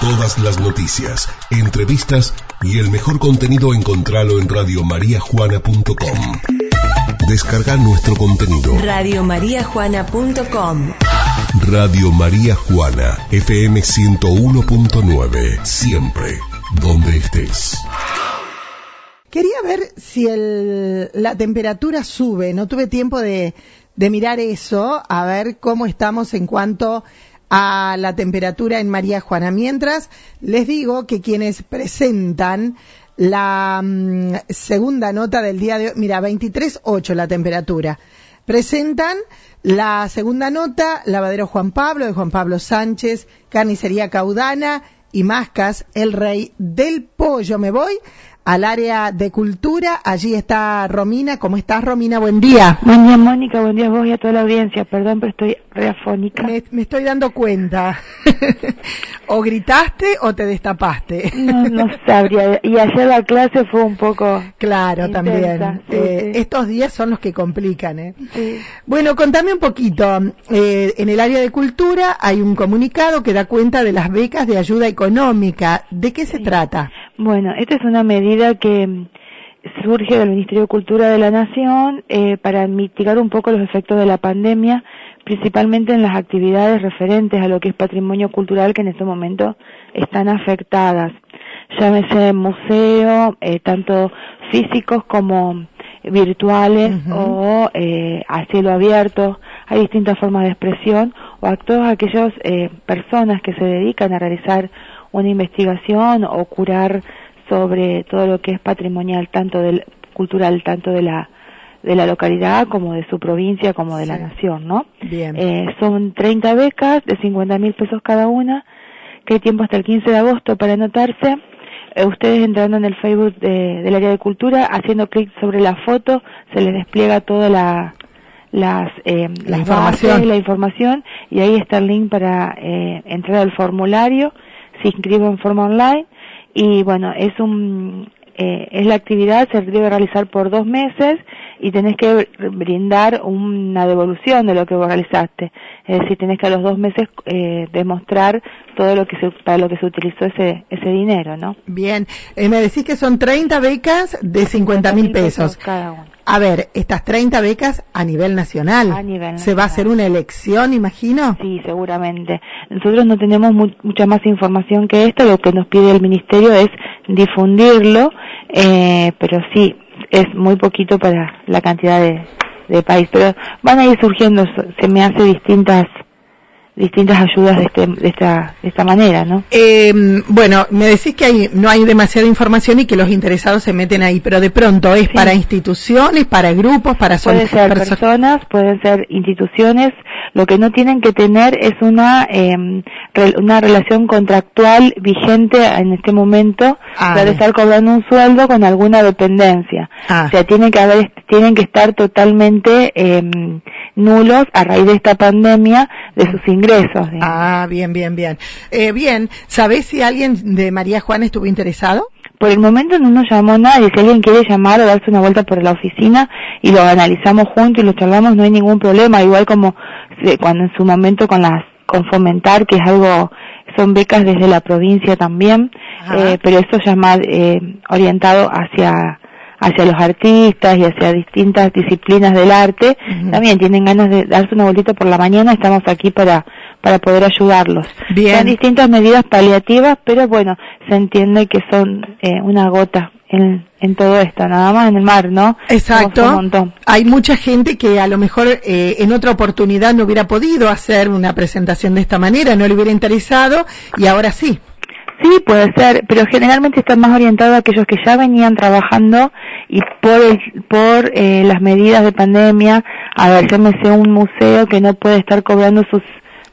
Todas las noticias, entrevistas y el mejor contenido encontralo en radiomariajuana.com. Descarga nuestro contenido. Radiomariajuana.com Radio María Juana, FM 101.9, siempre, donde estés. Quería ver si el, la temperatura sube, no tuve tiempo de, de mirar eso, a ver cómo estamos en cuanto a la temperatura en María Juana. Mientras, les digo que quienes presentan la mm, segunda nota del día de hoy, mira, 23.8 la temperatura. Presentan la segunda nota, Lavadero Juan Pablo, de Juan Pablo Sánchez, Carnicería Caudana y Mascas, el rey del pollo. Me voy al área de cultura. Allí está Romina. ¿Cómo estás, Romina? Buen día. Buen día, Mónica. Buen día a vos y a toda la audiencia. Perdón, pero estoy reafónica. Me, me estoy dando cuenta. o gritaste o te destapaste. no, no sabría. Y ayer la clase fue un poco. Claro, intensa. también. Sí, Eh, sí. Estos días son los que complican, ¿eh? Sí. Bueno, contame un poquito. Eh, en el área de cultura hay un comunicado que da cuenta de las becas de ayuda económica. ¿De qué se trata? Bueno, esta es una medida que mm, surge del Ministerio de Cultura de la Nación eh, para mitigar un poco los efectos de la pandemia, principalmente en las actividades referentes a lo que es patrimonio cultural que en este momento están afectadas. Llámese museo, eh, tanto físicos como virtuales o eh, a cielo abierto. Hay distintas formas de expresión o a todas aquellas eh, personas que se dedican a realizar una investigación o curar sobre todo lo que es patrimonial, tanto del cultural, tanto de la de la localidad como de su provincia como de la nación, ¿no? Bien. Eh, son 30 becas de 50 mil pesos cada una, que hay tiempo hasta el 15 de agosto para anotarse. Eh, ustedes entrando en el Facebook de- del área de cultura, haciendo clic sobre la foto, se les despliega toda la, las, eh, La las información. bases, la información, y ahí está el link para eh, entrar al formulario, se inscribe en forma online, y bueno, es un, eh, es la actividad, se debe realizar por dos meses y tenés que brindar una devolución de lo que vos realizaste. Es decir, tenés que a los dos meses eh, demostrar todo lo que se, para lo que se utilizó ese, ese dinero, ¿no? Bien. Eh, me decís que son 30 becas de 50 mil pesos. cada uno. A ver, estas 30 becas a nivel nacional. A nivel ¿Se va a nacional. hacer una elección, imagino? Sí, seguramente. Nosotros no tenemos mu- mucha más información que esto. Lo que nos pide el ministerio es difundirlo, eh, pero sí, es muy poquito para la cantidad de, de país. Pero van a ir surgiendo, se me hace distintas distintas ayudas de, este, de, esta, de esta manera, ¿no? Eh, bueno, me decís que hay, no hay demasiada información y que los interesados se meten ahí, pero de pronto es Sí. para instituciones, para grupos, para Pueden ser perso- personas, pueden ser instituciones. Lo que no tienen que tener es una eh, una relación contractual vigente en este momento Ah, de bien. estar cobrando un sueldo con alguna dependencia. Ah. O sea, tienen que haber, tienen que estar totalmente eh, nulos a raíz de esta pandemia de sus ingresos. Ah, bien, bien, bien. Eh, bien, ¿sabés si alguien de María Juana estuvo interesado? Por el momento no nos llamó nadie. Si alguien quiere llamar o darse una vuelta por la oficina y lo analizamos juntos y lo charlamos, no hay ningún problema. Igual como se- cuando en su momento con las con fomentar, que es algo, son becas desde la provincia también, eh, pero esto ya es más eh, orientado hacia hacia los artistas y hacia distintas disciplinas del arte. También tienen ganas de darse una vueltita por la mañana, estamos aquí para para poder ayudarlos. Bien. Son distintas medidas paliativas, pero bueno, se entiende que son eh, una gota en, en todo esto, nada más en el mar, ¿no? Exacto. un montón. Hay mucha gente que a lo mejor eh, en otra oportunidad no hubiera podido hacer una presentación de esta manera, no le hubiera interesado y ahora sí. Sí, puede ser, pero generalmente está más orientado a aquellos que ya venían trabajando y por el- por eh, las medidas de pandemia, a ver, llámese un museo que no puede estar cobrando sus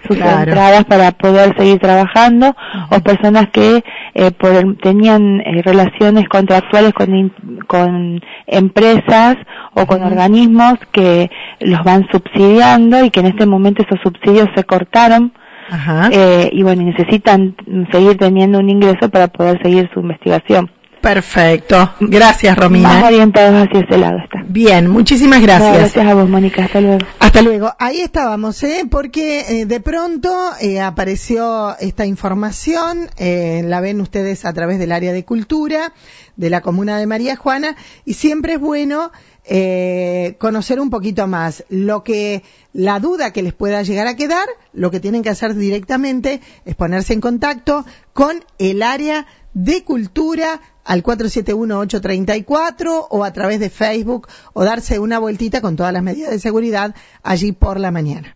sus Claro. entradas para poder seguir trabajando o personas que eh, por tenían eh, relaciones contractuales con, in- con empresas o con Ujú. organismos que los van subsidiando y que en este momento esos subsidios se cortaron Ajá. eh, y bueno, necesitan seguir teniendo un ingreso para poder seguir su investigación. Perfecto. Gracias, Romina. Más orientados hacia ese lado está. Bien, muchísimas gracias. gracias a vos, Mónica. Hasta luego. Hasta luego. Ahí estábamos, ¿eh? Porque eh, de pronto eh, apareció esta información, eh, la ven ustedes a través del área de cultura de la comuna de María Juana, y siempre es bueno eh, conocer un poquito más. Lo que, la duda que les pueda llegar a quedar, lo que tienen que hacer directamente es ponerse en contacto con el área de cultura al 471-834 o a través de Facebook o darse una vueltita con todas las medidas de seguridad allí por la mañana.